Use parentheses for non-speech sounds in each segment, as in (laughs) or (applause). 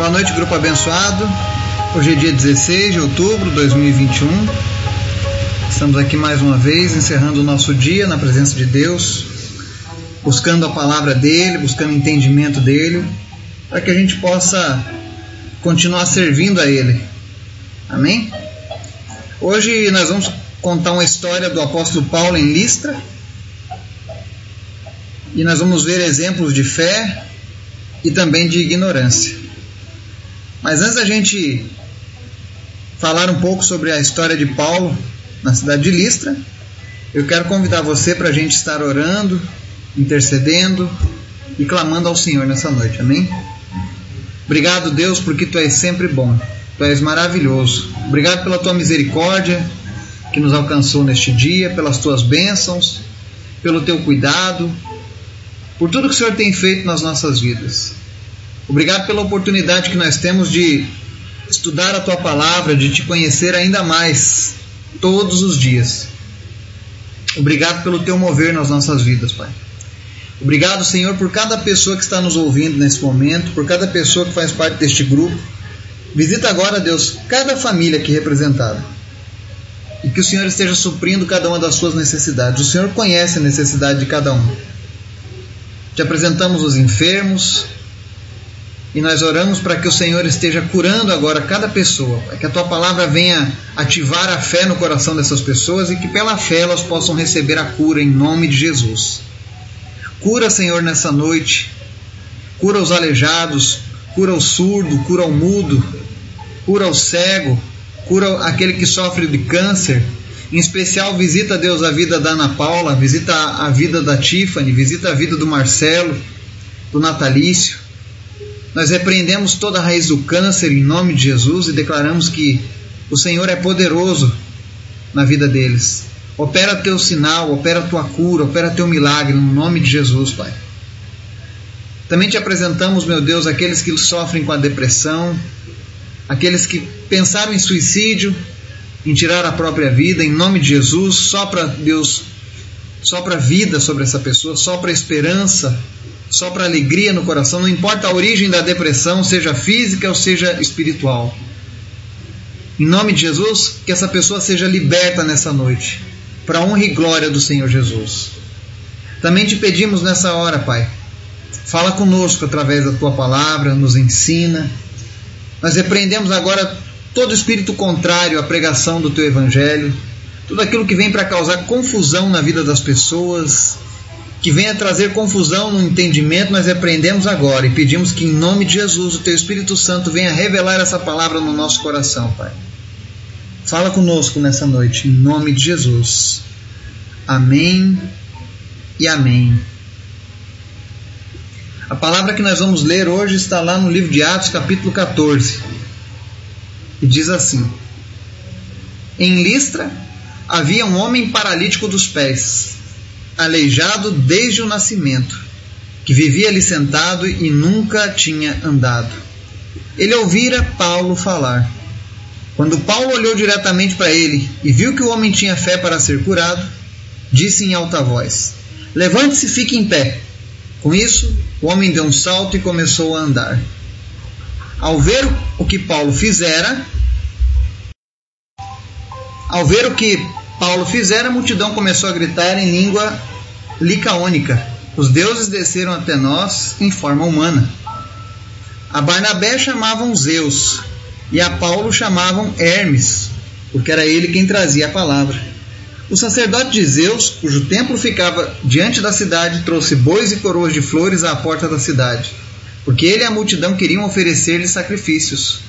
Boa noite, grupo abençoado. Hoje é dia 16 de outubro de 2021. Estamos aqui mais uma vez encerrando o nosso dia na presença de Deus, buscando a palavra dele, buscando entendimento dele, para que a gente possa continuar servindo a ele. Amém? Hoje nós vamos contar uma história do apóstolo Paulo em Listra. E nós vamos ver exemplos de fé e também de ignorância. Mas antes da gente falar um pouco sobre a história de Paulo na cidade de Listra, eu quero convidar você para a gente estar orando, intercedendo e clamando ao Senhor nessa noite, amém? Obrigado, Deus, porque tu és sempre bom, tu és maravilhoso. Obrigado pela tua misericórdia que nos alcançou neste dia, pelas tuas bênçãos, pelo teu cuidado, por tudo que o Senhor tem feito nas nossas vidas. Obrigado pela oportunidade que nós temos de estudar a tua palavra, de te conhecer ainda mais todos os dias. Obrigado pelo teu mover nas nossas vidas, Pai. Obrigado, Senhor, por cada pessoa que está nos ouvindo nesse momento, por cada pessoa que faz parte deste grupo. Visita agora, Deus, cada família aqui representada. E que o Senhor esteja suprindo cada uma das suas necessidades. O Senhor conhece a necessidade de cada um. Te apresentamos os enfermos, e nós oramos para que o Senhor esteja curando agora cada pessoa, para que a tua palavra venha ativar a fé no coração dessas pessoas e que pela fé elas possam receber a cura em nome de Jesus. Cura, Senhor, nessa noite. Cura os aleijados, cura o surdo, cura o mudo, cura o cego, cura aquele que sofre de câncer. Em especial, visita, Deus, a vida da Ana Paula, visita a vida da Tiffany, visita a vida do Marcelo, do Natalício. Nós repreendemos toda a raiz do câncer em nome de Jesus e declaramos que o Senhor é poderoso na vida deles. Opera teu sinal, opera tua cura, opera teu milagre no nome de Jesus, Pai. Também te apresentamos, meu Deus, aqueles que sofrem com a depressão, aqueles que pensaram em suicídio, em tirar a própria vida, em nome de Jesus, só para Deus, só para vida sobre essa pessoa, só para esperança só para alegria no coração, não importa a origem da depressão, seja física ou seja espiritual. Em nome de Jesus, que essa pessoa seja liberta nessa noite, para honra e glória do Senhor Jesus. Também te pedimos nessa hora, Pai, fala conosco através da tua palavra, nos ensina. Nós repreendemos agora todo espírito contrário à pregação do teu evangelho, tudo aquilo que vem para causar confusão na vida das pessoas, que venha trazer confusão no entendimento, nós repreendemos agora e pedimos que, em nome de Jesus, o Teu Espírito Santo venha revelar essa palavra no nosso coração, Pai. Fala conosco nessa noite, em nome de Jesus. Amém e amém. A palavra que nós vamos ler hoje está lá no livro de Atos, capítulo 14. E diz assim: Em Listra havia um homem paralítico dos pés aleijado desde o nascimento, que vivia ali sentado e nunca tinha andado. Ele ouvira Paulo falar. Quando Paulo olhou diretamente para ele e viu que o homem tinha fé para ser curado, disse em alta voz: Levante-se e fique em pé. Com isso, o homem deu um salto e começou a andar. Ao ver o que Paulo fizera, ao ver o que Paulo fizera, a multidão começou a gritar em língua licaônica. Os deuses desceram até nós em forma humana. A Barnabé chamavam Zeus e a Paulo chamavam Hermes, porque era ele quem trazia a palavra. O sacerdote de Zeus, cujo templo ficava diante da cidade, trouxe bois e coroas de flores à porta da cidade, porque ele e a multidão queriam oferecer-lhe sacrifícios.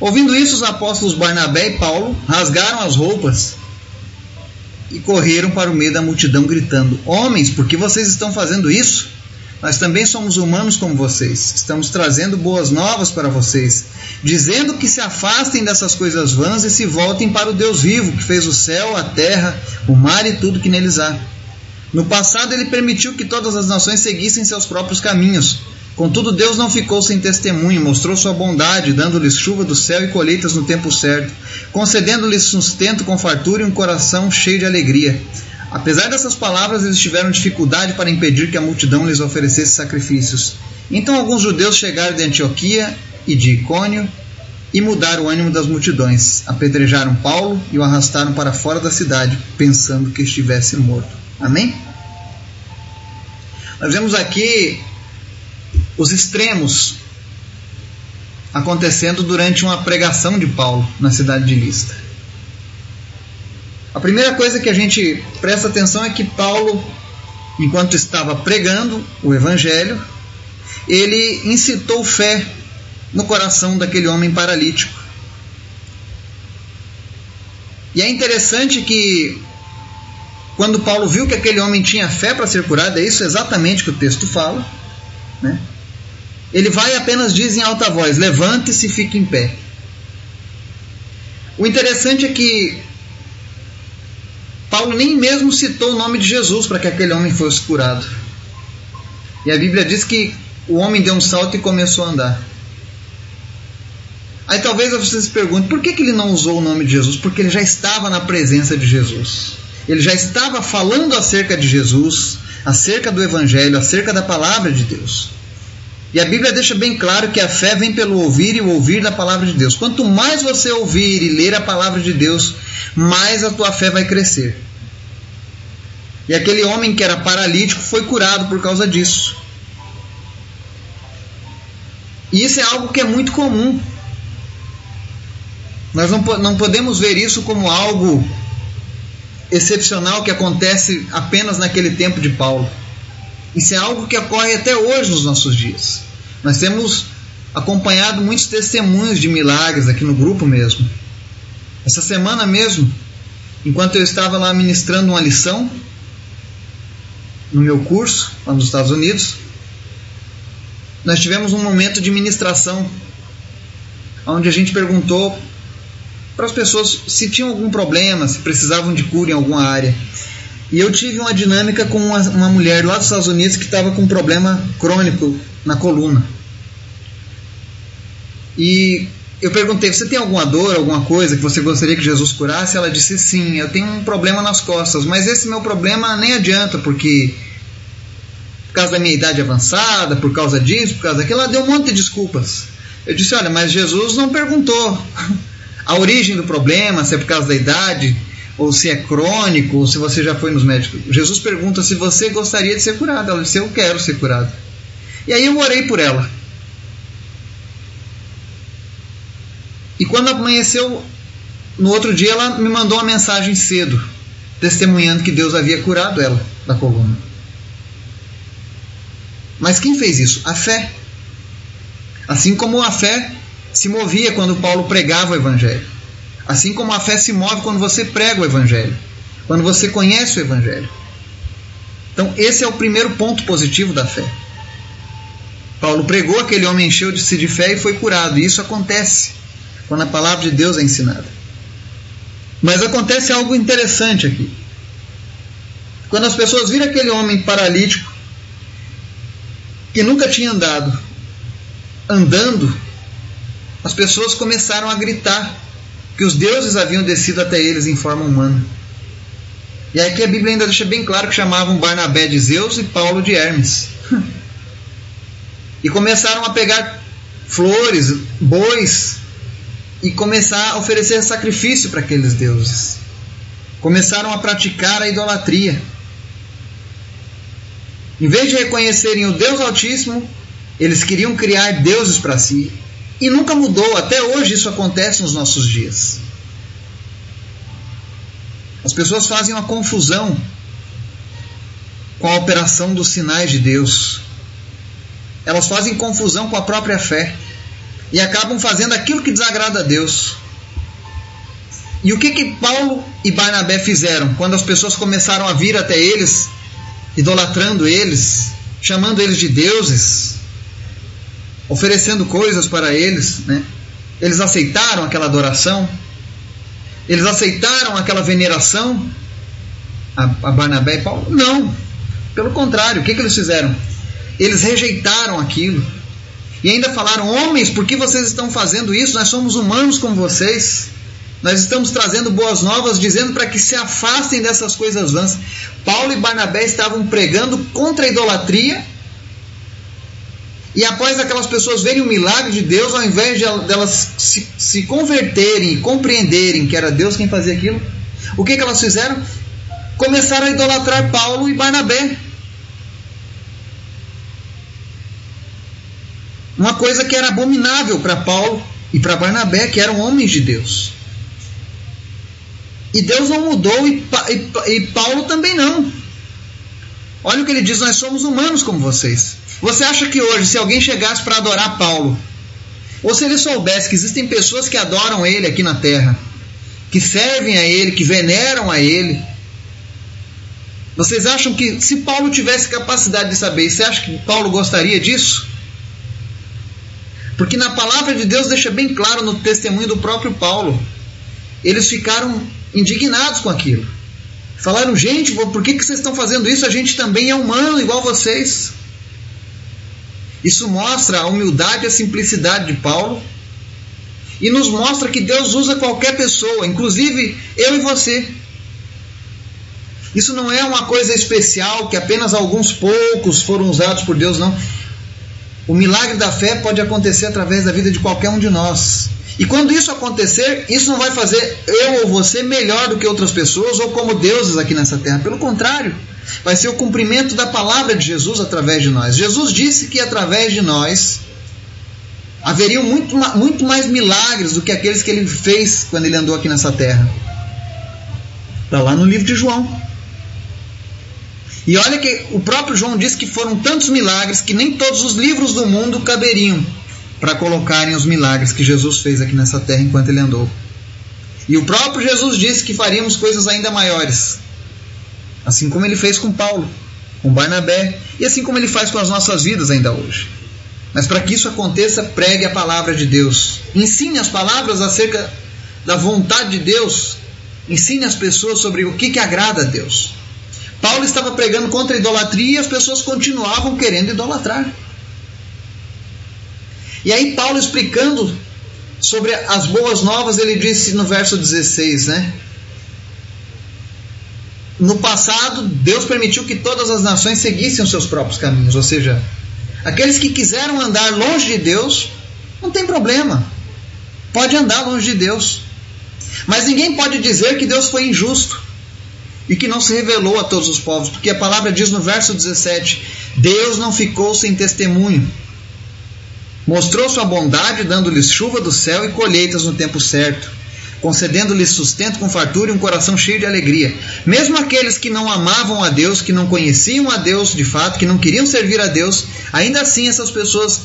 Ouvindo isso, os apóstolos Barnabé e Paulo rasgaram as roupas e correram para o meio da multidão, gritando: Homens, por que vocês estão fazendo isso? Nós também somos humanos como vocês. Estamos trazendo boas novas para vocês, dizendo que se afastem dessas coisas vãs e se voltem para o Deus vivo, que fez o céu, a terra, o mar e tudo que neles há. No passado, ele permitiu que todas as nações seguissem seus próprios caminhos. Contudo, Deus não ficou sem testemunho, mostrou sua bondade, dando-lhes chuva do céu e colheitas no tempo certo, concedendo-lhes sustento com fartura e um coração cheio de alegria. Apesar dessas palavras, eles tiveram dificuldade para impedir que a multidão lhes oferecesse sacrifícios. Então alguns judeus chegaram de Antioquia e de Icônio e mudaram o ânimo das multidões. Apedrejaram Paulo e o arrastaram para fora da cidade, pensando que estivesse morto. Amém? Nós vemos aqui os extremos acontecendo durante uma pregação de Paulo na cidade de Lista. A primeira coisa que a gente presta atenção é que Paulo, enquanto estava pregando o evangelho, ele incitou fé no coração daquele homem paralítico. E é interessante que quando Paulo viu que aquele homem tinha fé para ser curado, é isso exatamente que o texto fala, né? Ele vai e apenas diz em alta voz: levante-se e fique em pé. O interessante é que Paulo nem mesmo citou o nome de Jesus para que aquele homem fosse curado. E a Bíblia diz que o homem deu um salto e começou a andar. Aí talvez você se pergunte por que, que ele não usou o nome de Jesus? Porque ele já estava na presença de Jesus. Ele já estava falando acerca de Jesus, acerca do Evangelho, acerca da palavra de Deus. E a Bíblia deixa bem claro que a fé vem pelo ouvir e o ouvir da palavra de Deus. Quanto mais você ouvir e ler a palavra de Deus, mais a tua fé vai crescer. E aquele homem que era paralítico foi curado por causa disso. E isso é algo que é muito comum. Nós não, não podemos ver isso como algo excepcional que acontece apenas naquele tempo de Paulo. Isso é algo que ocorre até hoje nos nossos dias. Nós temos acompanhado muitos testemunhos de milagres aqui no grupo mesmo. Essa semana mesmo, enquanto eu estava lá ministrando uma lição no meu curso lá nos Estados Unidos, nós tivemos um momento de ministração onde a gente perguntou para as pessoas se tinham algum problema, se precisavam de cura em alguma área. E eu tive uma dinâmica com uma, uma mulher lá dos Estados Unidos que estava com um problema crônico na coluna. E eu perguntei: você tem alguma dor, alguma coisa que você gostaria que Jesus curasse? Ela disse: sim, eu tenho um problema nas costas, mas esse meu problema nem adianta, porque por causa da minha idade avançada, por causa disso, por causa daquilo, ela deu um monte de desculpas. Eu disse: olha, mas Jesus não perguntou (laughs) a origem do problema, se é por causa da idade, ou se é crônico, ou se você já foi nos médicos. Jesus pergunta se você gostaria de ser curado. Ela disse: Eu quero ser curado. E aí eu orei por ela. E quando amanheceu, no outro dia, ela me mandou uma mensagem cedo, testemunhando que Deus havia curado ela da coluna. Mas quem fez isso? A fé. Assim como a fé se movia quando Paulo pregava o Evangelho. Assim como a fé se move quando você prega o Evangelho, quando você conhece o Evangelho. Então, esse é o primeiro ponto positivo da fé. Paulo pregou, aquele homem encheu-se de fé e foi curado. E isso acontece quando a palavra de Deus é ensinada. Mas acontece algo interessante aqui. Quando as pessoas viram aquele homem paralítico, que nunca tinha andado, andando, as pessoas começaram a gritar que os deuses haviam descido até eles em forma humana. E aqui a Bíblia ainda deixa bem claro que chamavam Barnabé de Zeus e Paulo de Hermes. e começaram a pegar flores, bois e começar a oferecer sacrifício para aqueles deuses. Começaram a praticar a idolatria. Em vez de reconhecerem o Deus Altíssimo, eles queriam criar deuses para si e nunca mudou, até hoje isso acontece nos nossos dias. As pessoas fazem uma confusão com a operação dos sinais de Deus. Elas fazem confusão com a própria fé e acabam fazendo aquilo que desagrada a Deus. E o que que Paulo e Barnabé fizeram quando as pessoas começaram a vir até eles, idolatrando eles, chamando eles de deuses? Oferecendo coisas para eles, né? Eles aceitaram aquela adoração? Eles aceitaram aquela veneração a, a Barnabé e Paulo? Não. Pelo contrário, o que, que eles fizeram? Eles rejeitaram aquilo. E ainda falaram: Homens, por que vocês estão fazendo isso? Nós somos humanos como vocês. Nós estamos trazendo boas novas, dizendo para que se afastem dessas coisas vãs. Paulo e Barnabé estavam pregando contra a idolatria E após aquelas pessoas verem o milagre de Deus, ao invés de elas se, se converterem e compreenderem que era Deus quem fazia aquilo, o que, que elas fizeram? Começaram a idolatrar Paulo e Barnabé. Uma coisa que era abominável para Paulo e para Barnabé, que eram homens de Deus. E Deus não mudou e, e, e Paulo também não. Olha o que ele diz: nós somos humanos como vocês. Você acha que hoje, se alguém chegasse para adorar Paulo, ou se ele soubesse que existem pessoas que adoram ele aqui na terra, que servem a ele, que veneram a ele, vocês acham que se Paulo tivesse capacidade de saber, você acha que Paulo gostaria disso? Porque na palavra de Deus deixa bem claro no testemunho do próprio Paulo. Eles ficaram indignados com aquilo. Falaram, gente, por que, que vocês estão fazendo isso? A gente também é humano, igual vocês. Isso mostra a humildade e a simplicidade de Paulo e nos mostra que Deus usa qualquer pessoa, inclusive eu e você. Isso não é uma coisa especial que apenas alguns poucos foram usados por Deus, não. O milagre da fé pode acontecer através da vida de qualquer um de nós. E quando isso acontecer, isso não vai fazer eu ou você melhor do que outras pessoas ou como deuses aqui nessa terra. Pelo contrário, vai ser o cumprimento da palavra de Jesus através de nós. Jesus disse que através de nós haveriam muito, muito mais milagres do que aqueles que ele fez quando ele andou aqui nessa terra. Está lá no livro de João. E olha que o próprio João disse que foram tantos milagres que nem todos os livros do mundo caberiam para colocarem os milagres que Jesus fez aqui nessa terra enquanto ele andou. E o próprio Jesus disse que faríamos coisas ainda maiores, assim como ele fez com Paulo, com Barnabé, e assim como ele faz com as nossas vidas ainda hoje. Mas para que isso aconteça, pregue a palavra de Deus. Ensine as palavras acerca da vontade de Deus. Ensine as pessoas sobre o que, que agrada a Deus. Paulo estava pregando contra a idolatria e as pessoas continuavam querendo idolatrar. E aí Paulo explicando sobre as boas novas, ele disse no verso 16, né? No passado, Deus permitiu que todas as nações seguissem os seus próprios caminhos, ou seja, aqueles que quiseram andar longe de Deus, não tem problema. Pode andar longe de Deus. Mas ninguém pode dizer que Deus foi injusto e que não se revelou a todos os povos, porque a palavra diz no verso 17: Deus não ficou sem testemunho Mostrou sua bondade, dando-lhes chuva do céu e colheitas no tempo certo, concedendo-lhes sustento com fartura e um coração cheio de alegria. Mesmo aqueles que não amavam a Deus, que não conheciam a Deus de fato, que não queriam servir a Deus, ainda assim essas pessoas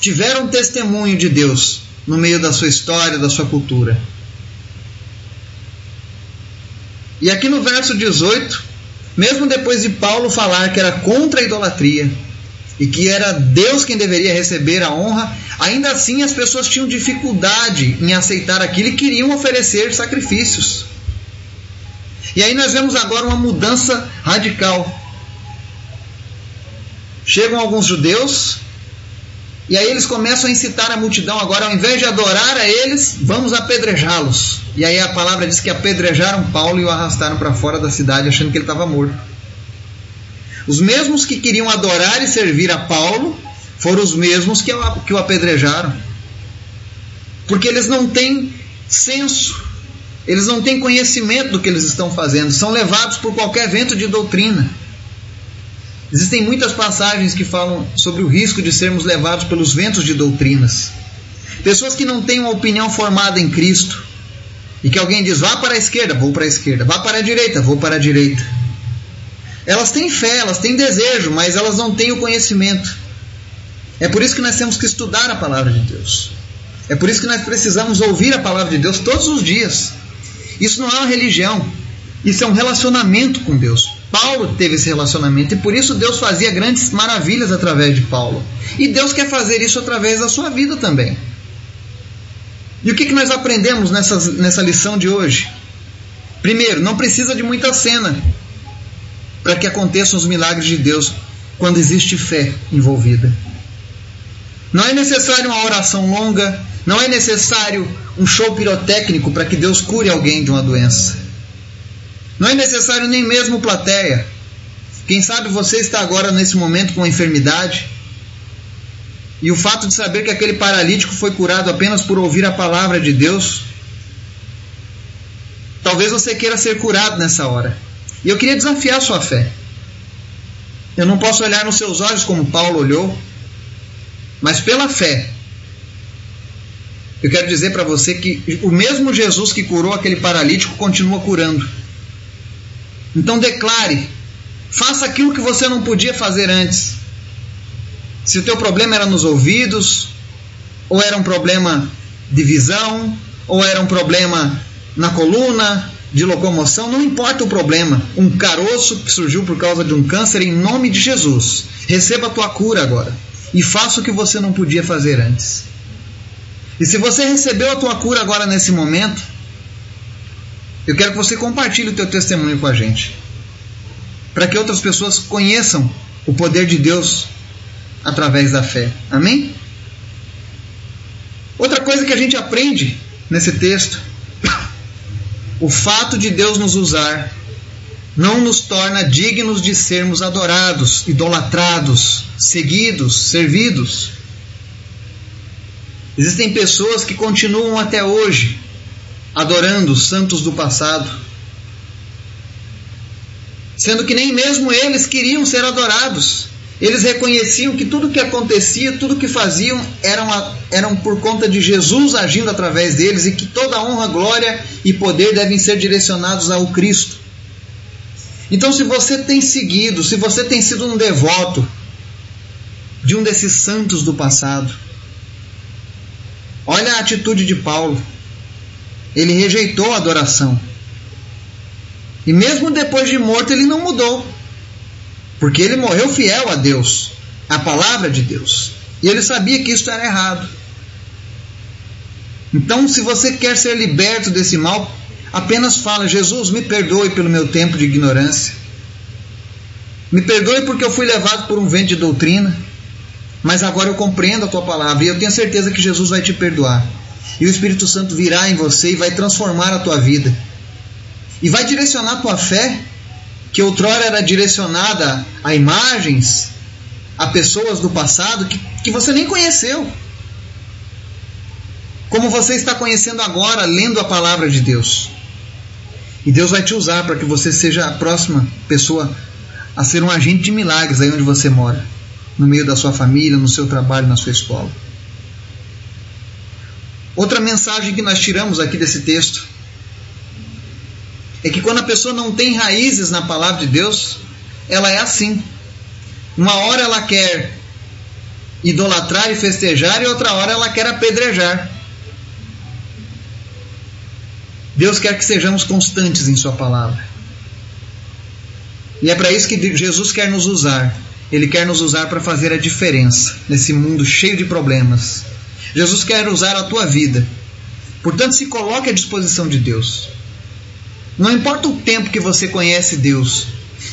tiveram testemunho de Deus no meio da sua história, da sua cultura. E aqui no verso 18, mesmo depois de Paulo falar que era contra a idolatria, e que era Deus quem deveria receber a honra, ainda assim as pessoas tinham dificuldade em aceitar aquilo e queriam oferecer sacrifícios. E aí nós vemos agora uma mudança radical. Chegam alguns judeus e aí eles começam a incitar a multidão agora, ao invés de adorar a eles, vamos apedrejá-los. E aí a palavra diz que apedrejaram Paulo e o arrastaram para fora da cidade achando que ele estava morto. Os mesmos que queriam adorar e servir a Paulo foram os mesmos que o apedrejaram. Porque eles não têm senso, eles não têm conhecimento do que eles estão fazendo, são levados por qualquer vento de doutrina. Existem muitas passagens que falam sobre o risco de sermos levados pelos ventos de doutrinas. Pessoas que não têm uma opinião formada em Cristo. E que alguém diz, vá para a esquerda, vou para a esquerda, vá para a direita, vou para a direita. Elas têm fé, elas têm desejo, mas elas não têm o conhecimento. É por isso que nós temos que estudar a palavra de Deus. É por isso que nós precisamos ouvir a palavra de Deus todos os dias. Isso não é uma religião, isso é um relacionamento com Deus. Paulo teve esse relacionamento e por isso Deus fazia grandes maravilhas através de Paulo. E Deus quer fazer isso através da sua vida também. E o que, que nós aprendemos nessa, nessa lição de hoje? Primeiro, não precisa de muita cena para que aconteçam os milagres de Deus quando existe fé envolvida. Não é necessário uma oração longa, não é necessário um show pirotécnico para que Deus cure alguém de uma doença. Não é necessário nem mesmo plateia. Quem sabe você está agora nesse momento com uma enfermidade E o fato de saber que aquele paralítico foi curado apenas por ouvir a palavra de Deus, talvez você queira ser curado nessa hora. E eu queria desafiar sua fé. Eu não posso olhar nos seus olhos como Paulo olhou, mas pela fé. Eu quero dizer para você que o mesmo Jesus que curou aquele paralítico continua curando. Então declare, faça aquilo que você não podia fazer antes. Se o teu problema era nos ouvidos, ou era um problema de visão, ou era um problema na coluna, de locomoção, não importa o problema. Um caroço que surgiu por causa de um câncer, em nome de Jesus. Receba a tua cura agora. E faça o que você não podia fazer antes. E se você recebeu a tua cura agora nesse momento, eu quero que você compartilhe o teu testemunho com a gente. Para que outras pessoas conheçam o poder de Deus através da fé. Amém? Outra coisa que a gente aprende nesse texto o fato de Deus nos usar não nos torna dignos de sermos adorados, idolatrados, seguidos, servidos. Existem pessoas que continuam até hoje adorando os santos do passado, sendo que nem mesmo eles queriam ser adorados. Eles reconheciam que tudo que acontecia, tudo que faziam eram, eram por conta de Jesus agindo através deles e que toda honra, glória e poder devem ser direcionados ao Cristo. Então, se você tem seguido, se você tem sido um devoto de um desses santos do passado, olha a atitude de Paulo. Ele rejeitou a adoração. E mesmo depois de morto, ele não mudou. Porque ele morreu fiel a Deus, à palavra de Deus. E ele sabia que isso era errado. Então, se você quer ser liberto desse mal, apenas fala: Jesus, me perdoe pelo meu tempo de ignorância. Me perdoe porque eu fui levado por um vento de doutrina. Mas agora eu compreendo a tua palavra e eu tenho certeza que Jesus vai te perdoar. E o Espírito Santo virá em você e vai transformar a tua vida. E vai direcionar a tua fé que outrora era direcionada a imagens, a pessoas do passado que, que você nem conheceu. Como você está conhecendo agora, lendo a palavra de Deus. E Deus vai te usar para que você seja a próxima pessoa a ser um agente de milagres aí onde você mora, no meio da sua família, no seu trabalho, na sua escola. Outra mensagem que nós tiramos aqui desse texto é que quando a pessoa não tem raízes na palavra de Deus, ela é assim. Uma hora ela quer idolatrar e festejar, e outra hora ela quer apedrejar. Deus quer que sejamos constantes em Sua palavra. E é para isso que Jesus quer nos usar. Ele quer nos usar para fazer a diferença nesse mundo cheio de problemas. Jesus quer usar a tua vida. Portanto, se coloque à disposição de Deus. Não importa o tempo que você conhece Deus,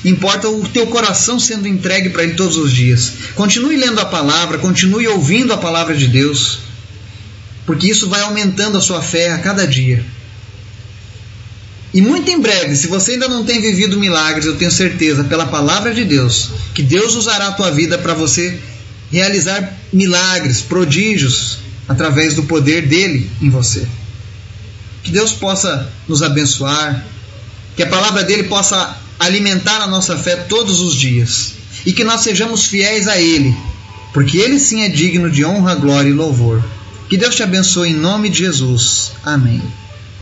importa o teu coração sendo entregue para Ele todos os dias. Continue lendo a palavra, continue ouvindo a palavra de Deus, porque isso vai aumentando a sua fé a cada dia. E muito em breve, se você ainda não tem vivido milagres, eu tenho certeza, pela palavra de Deus, que Deus usará a tua vida para você realizar milagres, prodígios, através do poder dele em você. Que Deus possa nos abençoar, que a palavra dele possa alimentar a nossa fé todos os dias e que nós sejamos fiéis a ele, porque ele sim é digno de honra, glória e louvor. Que Deus te abençoe em nome de Jesus. Amém.